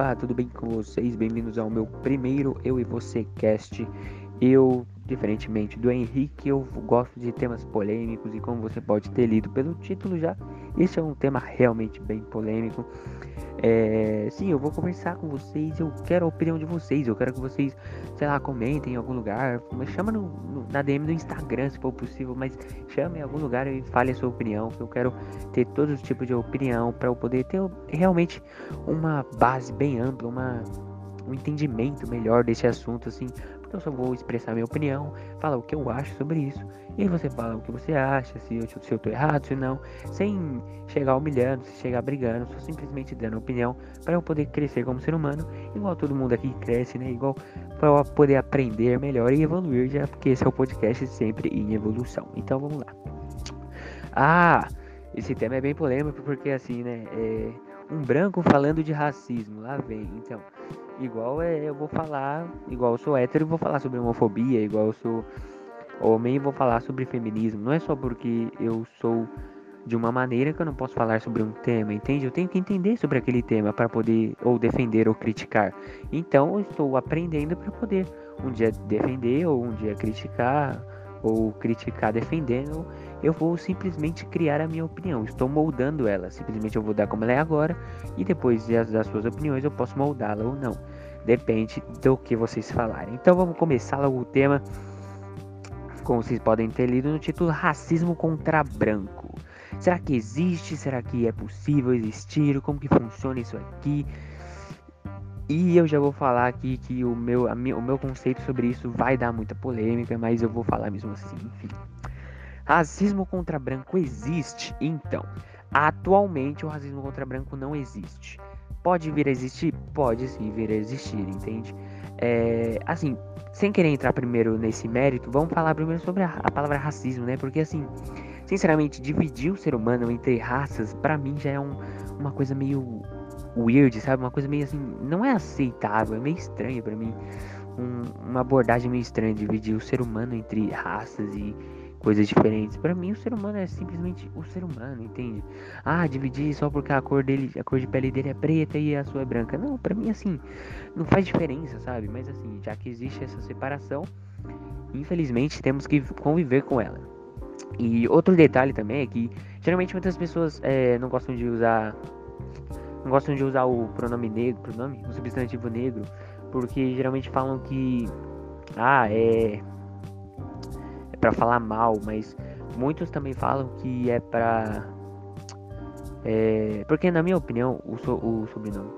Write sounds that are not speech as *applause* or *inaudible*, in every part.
Opa, tudo bem com vocês? Bem-vindos ao meu primeiro Eu e Você Cast. Eu, diferentemente do Henrique, eu gosto de temas polêmicos e como você pode ter lido pelo título já, esse é um tema realmente bem polêmico. É, sim, eu vou conversar com vocês, eu quero a opinião de vocês, eu quero que vocês, sei lá, comentem em algum lugar, chama no, no, na DM do Instagram se for possível, mas chame em algum lugar e fale a sua opinião, que eu quero ter todos os tipos de opinião para eu poder ter realmente uma base bem ampla, uma, um entendimento melhor desse assunto, assim, eu só vou expressar minha opinião, falar o que eu acho sobre isso, e você fala o que você acha, se eu, se eu tô errado, se não, sem chegar humilhando, se chegar brigando, só simplesmente dando opinião para eu poder crescer como ser humano, igual todo mundo aqui cresce, né? Igual para eu poder aprender melhor e evoluir, já porque esse é o podcast sempre em evolução. Então vamos lá. Ah, esse tema é bem polêmico porque assim, né? É um branco falando de racismo, lá vem. Então, igual é, eu vou falar, igual eu sou hétero, eu vou falar sobre homofobia, igual eu sou homem, eu vou falar sobre feminismo. Não é só porque eu sou de uma maneira que eu não posso falar sobre um tema, entende? Eu tenho que entender sobre aquele tema para poder ou defender ou criticar. Então, eu estou aprendendo para poder um dia defender ou um dia criticar ou criticar defendendo, eu vou simplesmente criar a minha opinião. Estou moldando ela. Simplesmente eu vou dar como ela é agora e depois das suas opiniões eu posso moldá-la ou não. Depende do que vocês falarem. Então vamos começar logo o tema. Como vocês podem ter lido no título Racismo contra Branco. Será que existe? Será que é possível existir? Como que funciona isso aqui? E eu já vou falar aqui que o meu, a, o meu conceito sobre isso vai dar muita polêmica, mas eu vou falar mesmo assim, enfim. Racismo contra branco existe? Então, atualmente o racismo contra branco não existe. Pode vir a existir? Pode sim vir a existir, entende? É, assim, sem querer entrar primeiro nesse mérito, vamos falar primeiro sobre a, a palavra racismo, né? Porque assim, sinceramente, dividir o ser humano entre raças, para mim já é um, uma coisa meio weird, sabe? Uma coisa meio assim, não é aceitável, é meio estranho para mim. Um, uma abordagem meio estranha, dividir o ser humano entre raças e coisas diferentes. Para mim, o ser humano é simplesmente o ser humano, entende? Ah, dividir só porque a cor dele, a cor de pele dele é preta e a sua é branca. Não, para mim assim, não faz diferença, sabe? Mas assim, já que existe essa separação, infelizmente temos que conviver com ela. E outro detalhe também é que geralmente muitas pessoas é, não gostam de usar não gostam de usar o pronome negro, pronome, o substantivo negro, porque geralmente falam que ah, é é para falar mal, mas muitos também falam que é para é, porque na minha opinião, o, so, o sobrenome,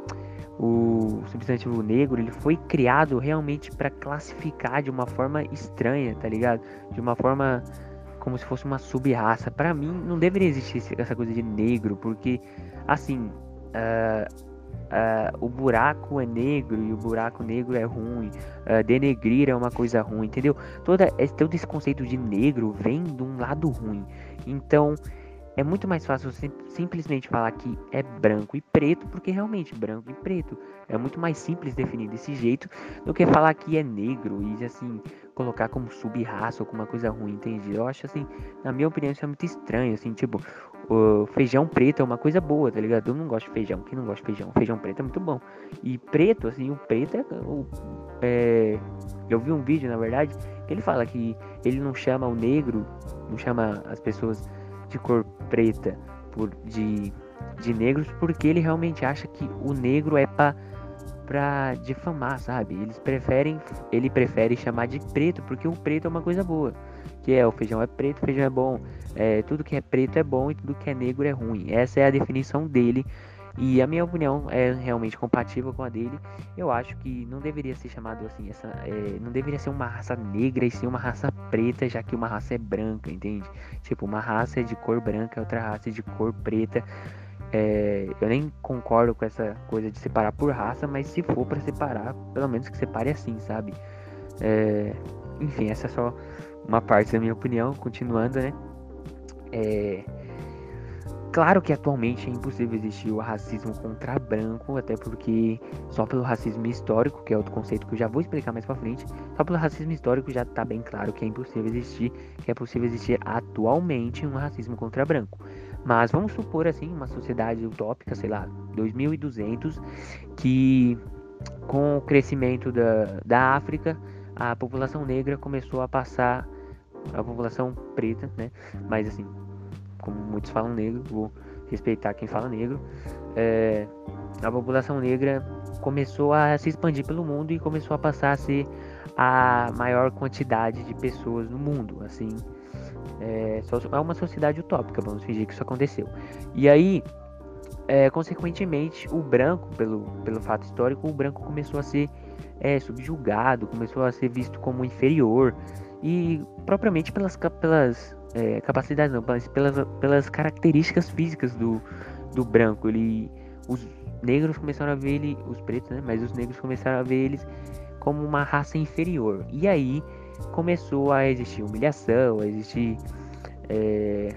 o substantivo negro, ele foi criado realmente para classificar de uma forma estranha, tá ligado? De uma forma como se fosse uma sub-raça. Para mim, não deveria existir essa coisa de negro, porque assim, Uh, uh, o buraco é negro e o buraco negro é ruim, uh, denegrir é uma coisa ruim, entendeu? Toda, todo esse conceito de negro vem de um lado ruim. Então é muito mais fácil você simplesmente falar que é branco e preto, porque realmente branco e preto é muito mais simples definir desse jeito do que falar que é negro e assim colocar como sub-raça ou como uma coisa ruim, entende? Eu acho assim, na minha opinião, isso é muito estranho, assim, tipo, o feijão preto é uma coisa boa, tá ligado? Eu não gosto de feijão. Quem não gosta de feijão? Feijão preto é muito bom. E preto, assim, o preto é, o, é. Eu vi um vídeo, na verdade, que ele fala que ele não chama o negro, não chama as pessoas de cor preta por, de, de negros, porque ele realmente acha que o negro é pra, pra difamar, sabe? Eles preferem. Ele prefere chamar de preto, porque o preto é uma coisa boa que é o feijão é preto, o feijão é bom, é, tudo que é preto é bom e tudo que é negro é ruim. Essa é a definição dele e a minha opinião é realmente compatível com a dele. Eu acho que não deveria ser chamado assim, essa, é, não deveria ser uma raça negra e sim uma raça preta, já que uma raça é branca, entende? Tipo, uma raça é de cor branca, outra raça é de cor preta. É, eu nem concordo com essa coisa de separar por raça, mas se for para separar, pelo menos que separe assim, sabe? É, enfim, essa é só uma parte da minha opinião, continuando, né? É... Claro que atualmente é impossível existir o racismo contra branco, até porque só pelo racismo histórico, que é outro conceito que eu já vou explicar mais pra frente, só pelo racismo histórico já tá bem claro que é impossível existir, que é possível existir atualmente um racismo contra branco. Mas vamos supor assim uma sociedade utópica, sei lá, 2200, que com o crescimento da, da África, a população negra começou a passar a população preta, né? Mas assim, como muitos falam negro, vou respeitar quem fala negro. É, a população negra começou a se expandir pelo mundo e começou a passar a ser a maior quantidade de pessoas no mundo, assim. É, é uma sociedade utópica, vamos fingir que isso aconteceu. E aí, é, consequentemente, o branco, pelo, pelo fato histórico, o branco começou a ser é, subjugado, começou a ser visto como inferior e propriamente pelas, pelas é, capacidades, não, mas pelas, pelas características físicas do, do branco. Ele, os negros começaram a ver ele, os pretos, né? Mas os negros começaram a ver eles como uma raça inferior. E aí começou a existir humilhação, a existir é,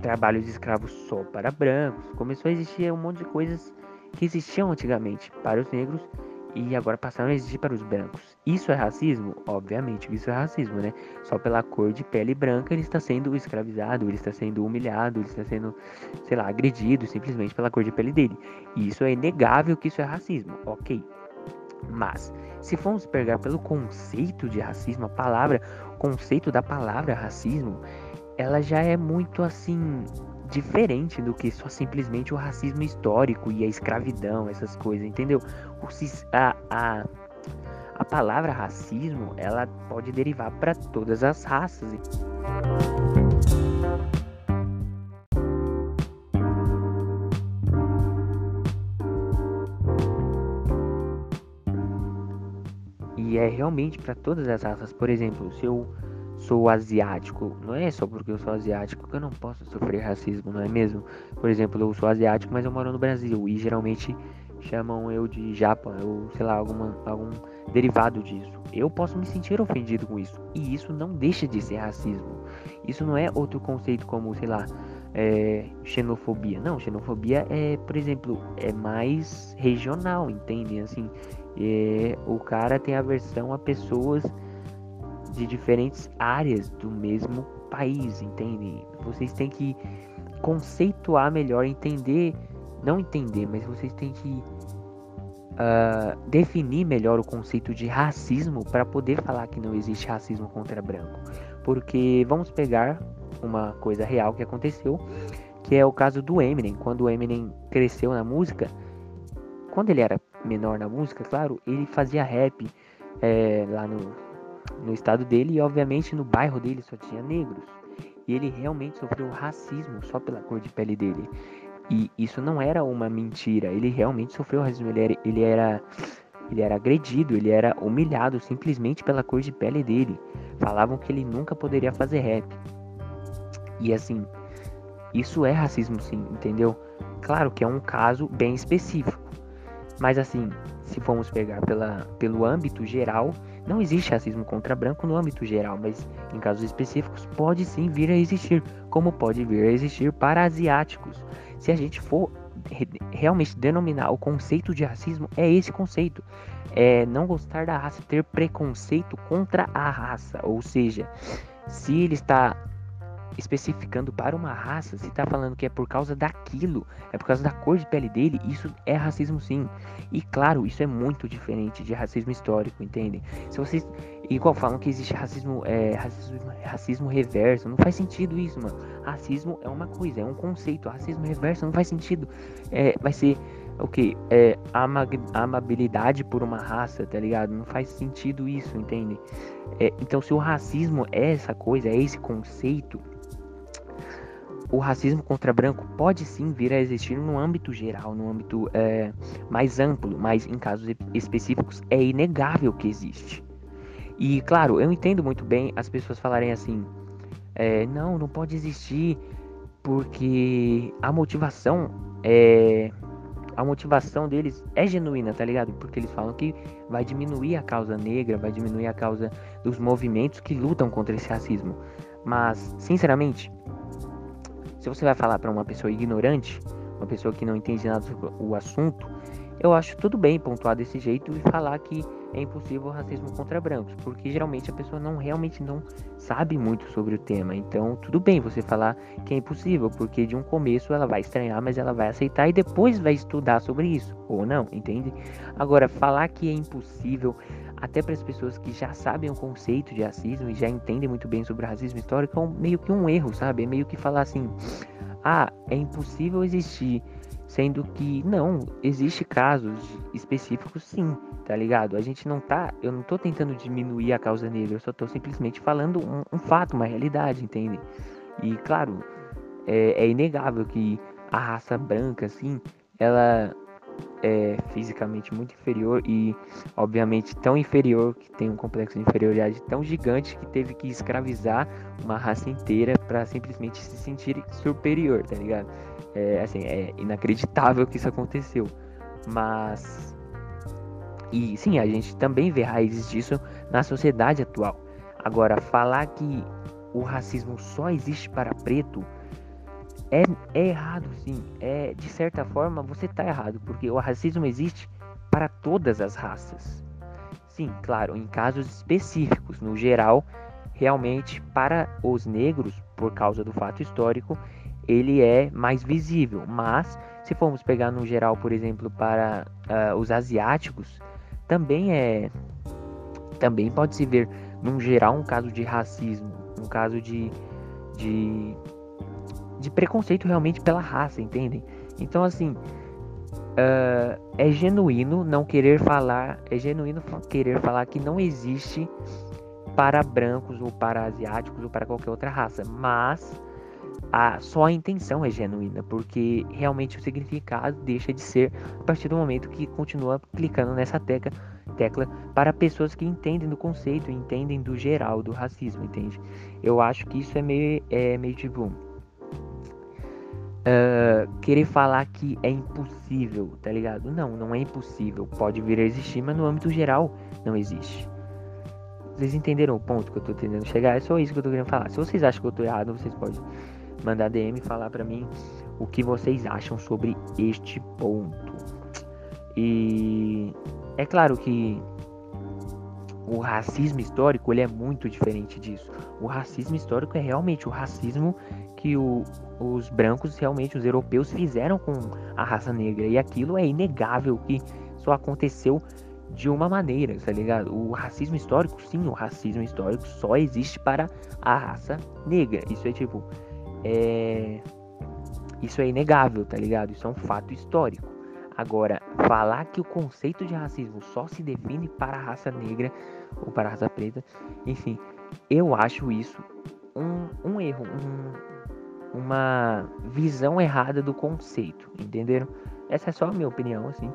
trabalho de escravos só para brancos. Começou a existir um monte de coisas que existiam antigamente para os negros e agora passaram a existir para os brancos. Isso é racismo? Obviamente, isso é racismo, né? Só pela cor de pele branca ele está sendo escravizado, ele está sendo humilhado, ele está sendo, sei lá, agredido simplesmente pela cor de pele dele. E isso é inegável que isso é racismo, ok. Mas, se formos pegar pelo conceito de racismo, a palavra, o conceito da palavra racismo, ela já é muito assim diferente do que só simplesmente o racismo histórico e a escravidão, essas coisas, entendeu? A, a, a palavra racismo, ela pode derivar para todas as raças. E é realmente para todas as raças. Por exemplo, se eu sou asiático, não é só porque eu sou asiático que eu não posso sofrer racismo, não é mesmo? Por exemplo, eu sou asiático, mas eu moro no Brasil e geralmente chamam eu de japa, ou sei lá, alguma, algum derivado disso. Eu posso me sentir ofendido com isso. E isso não deixa de ser racismo. Isso não é outro conceito como, sei lá, é, xenofobia. Não, xenofobia é, por exemplo, é mais regional, entende? Assim, é, o cara tem aversão a pessoas de diferentes áreas do mesmo país, entende? Vocês têm que conceituar melhor, entender, não entender, mas vocês têm que uh, definir melhor o conceito de racismo para poder falar que não existe racismo contra branco. Porque vamos pegar uma coisa real que aconteceu, que é o caso do Eminem. Quando o Eminem cresceu na música, quando ele era menor na música, claro, ele fazia rap é, lá no, no estado dele e obviamente no bairro dele só tinha negros. E ele realmente sofreu racismo só pela cor de pele dele. E isso não era uma mentira, ele realmente sofreu racismo, ele era, ele era ele era agredido, ele era humilhado simplesmente pela cor de pele dele. Falavam que ele nunca poderia fazer rap. E assim, isso é racismo sim, entendeu? Claro que é um caso bem específico. Mas assim, se formos pegar pela, pelo âmbito geral, não existe racismo contra branco no âmbito geral, mas em casos específicos pode sim vir a existir, como pode vir a existir para asiáticos. Se a gente for realmente denominar o conceito de racismo, é esse conceito. É não gostar da raça, ter preconceito contra a raça. Ou seja, se ele está especificando para uma raça, se está falando que é por causa daquilo, é por causa da cor de pele dele, isso é racismo sim. E claro, isso é muito diferente de racismo histórico, entendem? Se vocês igual falam que existe racismo, é, racismo, racismo reverso, não faz sentido isso, mano. Racismo é uma coisa, é um conceito. Racismo reverso não faz sentido. É, vai ser o que? É amabilidade por uma raça, tá ligado? Não faz sentido isso, entende? É, então, se o racismo é essa coisa, é esse conceito, o racismo contra branco pode sim vir a existir no âmbito geral, no âmbito é, mais amplo, mas em casos específicos é inegável que existe. E claro, eu entendo muito bem as pessoas falarem assim: é, não, não pode existir porque a motivação é a motivação deles é genuína, tá ligado? Porque eles falam que vai diminuir a causa negra, vai diminuir a causa dos movimentos que lutam contra esse racismo. Mas, sinceramente, se você vai falar para uma pessoa ignorante, uma pessoa que não entende nada sobre o assunto, eu acho tudo bem pontuar desse jeito e falar que é impossível o racismo contra brancos, porque geralmente a pessoa não realmente não sabe muito sobre o tema. Então, tudo bem você falar que é impossível, porque de um começo ela vai estranhar, mas ela vai aceitar e depois vai estudar sobre isso, ou não, entende? Agora, falar que é impossível até para as pessoas que já sabem o conceito de racismo e já entendem muito bem sobre o racismo histórico, é um, meio que um erro, sabe? É meio que falar assim: "Ah, é impossível existir Sendo que não, existe casos específicos sim, tá ligado? A gente não tá, eu não tô tentando diminuir a causa negra, eu só tô simplesmente falando um, um fato, uma realidade, entende? E claro, é, é, inegável que a raça branca, assim, ela é fisicamente muito inferior e, obviamente, tão inferior que tem um complexo de inferioridade tão gigante que teve que escravizar uma raça inteira para simplesmente se sentir superior, tá ligado? É, assim, é inacreditável que isso aconteceu. Mas. E sim, a gente também vê raízes disso na sociedade atual. Agora, falar que o racismo só existe para preto é, é errado, sim. É, de certa forma, você está errado, porque o racismo existe para todas as raças. Sim, claro, em casos específicos. No geral, realmente, para os negros, por causa do fato histórico, ele é mais visível. Mas, se formos pegar no geral, por exemplo, para uh, os asiáticos, também é. Também pode se ver, num geral, um caso de racismo, um caso de, de, de preconceito realmente pela raça, entendem? Então, assim, uh, é genuíno não querer falar, é genuíno querer falar que não existe para brancos ou para asiáticos ou para qualquer outra raça, mas a, só a intenção é genuína, porque realmente o significado deixa de ser a partir do momento que continua clicando nessa tecla, tecla para pessoas que entendem do conceito, entendem do geral do racismo, entende? Eu acho que isso é meio, é meio tipo. Uh, querer falar que é impossível, tá ligado? Não, não é impossível. Pode vir a existir, mas no âmbito geral não existe. Vocês entenderam o ponto que eu tô tentando chegar? É só isso que eu tô querendo falar. Se vocês acham que eu tô errado, vocês podem mandar DM e falar para mim o que vocês acham sobre este ponto. E é claro que o racismo histórico ele é muito diferente disso. O racismo histórico é realmente o racismo que o, os brancos, realmente os europeus, fizeram com a raça negra. E aquilo é inegável que só aconteceu de uma maneira, tá ligado? O racismo histórico, sim, o racismo histórico só existe para a raça negra. Isso é tipo, é... Isso é inegável, tá ligado? Isso é um fato histórico. Agora, falar que o conceito de racismo só se define para a raça negra ou para a raça preta, enfim, eu acho isso um, um erro, um, uma visão errada do conceito, entenderam? Essa é só a minha opinião, assim.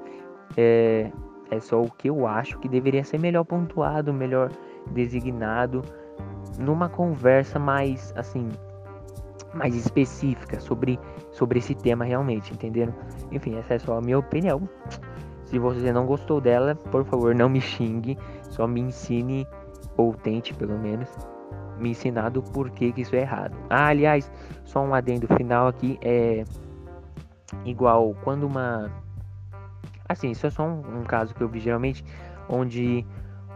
É, é só o que eu acho que deveria ser melhor pontuado, melhor designado numa conversa mais, assim, mais específica sobre, sobre esse tema realmente, entenderam? Enfim, essa é só a minha opinião. Se você não gostou dela, por favor, não me xingue, só me ensine, ou tente pelo menos, me ensinar do porquê que isso é errado. Ah, aliás, só um adendo final aqui, é igual quando uma... Assim, isso é só um, um caso que eu vi geralmente, onde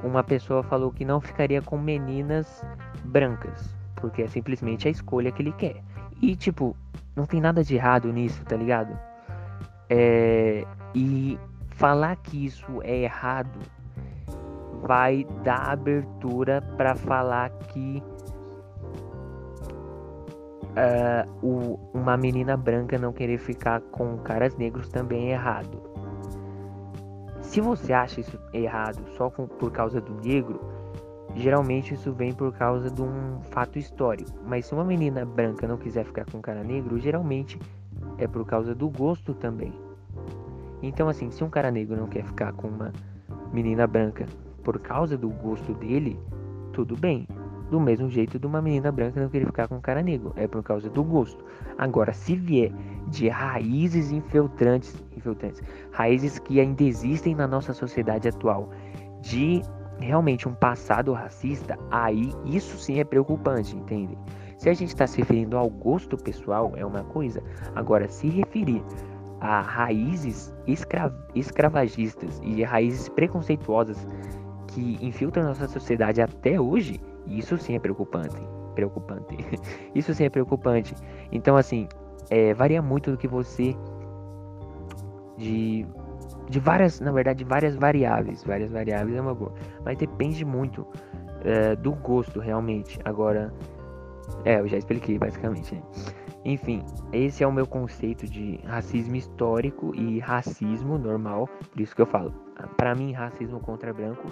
uma pessoa falou que não ficaria com meninas brancas, porque é simplesmente a escolha que ele quer. E, tipo, não tem nada de errado nisso, tá ligado? É, e falar que isso é errado vai dar abertura para falar que uh, o, uma menina branca não querer ficar com caras negros também é errado. Se você acha isso errado só com, por causa do negro, Geralmente isso vem por causa de um fato histórico, mas se uma menina branca não quiser ficar com um cara negro, geralmente é por causa do gosto também. Então assim, se um cara negro não quer ficar com uma menina branca por causa do gosto dele, tudo bem. Do mesmo jeito de uma menina branca não querer ficar com um cara negro, é por causa do gosto. Agora, se vier de raízes infiltrantes, infiltrantes, raízes que ainda existem na nossa sociedade atual, de realmente um passado racista, aí isso sim é preocupante, entende? Se a gente está se referindo ao gosto pessoal, é uma coisa. Agora, se referir a raízes escra escravagistas e raízes preconceituosas que infiltram nossa sociedade até hoje, isso sim é preocupante. Preocupante. *laughs* isso sim é preocupante. Então, assim, é, varia muito do que você. De, de várias, na verdade, várias variáveis. Várias variáveis é uma boa. Mas depende muito é, do gosto, realmente. Agora, é, eu já expliquei basicamente. Né? Enfim, esse é o meu conceito de racismo histórico e racismo normal. Por isso que eu falo, para mim, racismo contra branco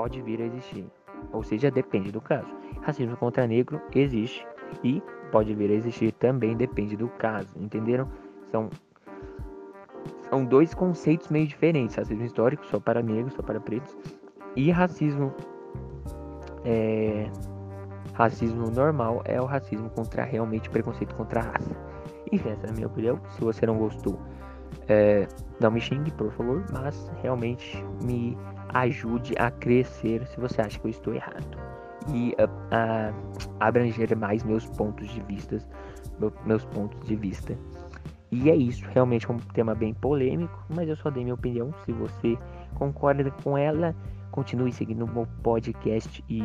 pode vir a existir. Ou seja, depende do caso. Racismo contra negro existe e pode vir a existir também, depende do caso. Entenderam? São, são dois conceitos meio diferentes: racismo histórico, só para negros, só para pretos, e racismo. É, racismo normal é o racismo contra realmente preconceito contra a raça. Enfim, essa é a minha opinião. Se você não gostou, é, não me xingue, por favor, mas realmente me ajude a crescer se você acha que eu estou errado. E a, a abranger mais meus pontos de vista, meu, meus pontos de vista. E é isso, realmente é um tema bem polêmico, mas eu só dei minha opinião. Se você concorda com ela, continue seguindo o meu podcast e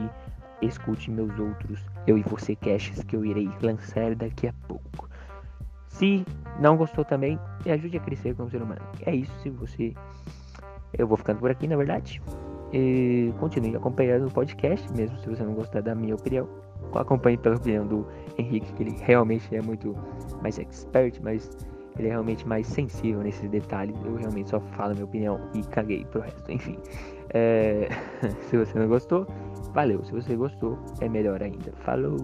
escute meus outros Eu e Você Caches que eu irei lançar daqui a pouco. Se não gostou também, me ajude a crescer como ser humano. É isso, se você eu vou ficando por aqui, na verdade. E continue acompanhando o podcast, mesmo se você não gostar da minha opinião. Acompanhe pela opinião do Henrique, que ele realmente é muito mais expert, mas ele é realmente mais sensível nesses detalhes. Eu realmente só falo minha opinião e caguei pro resto. Enfim, é... *laughs* se você não gostou, valeu. Se você gostou, é melhor ainda. Falou!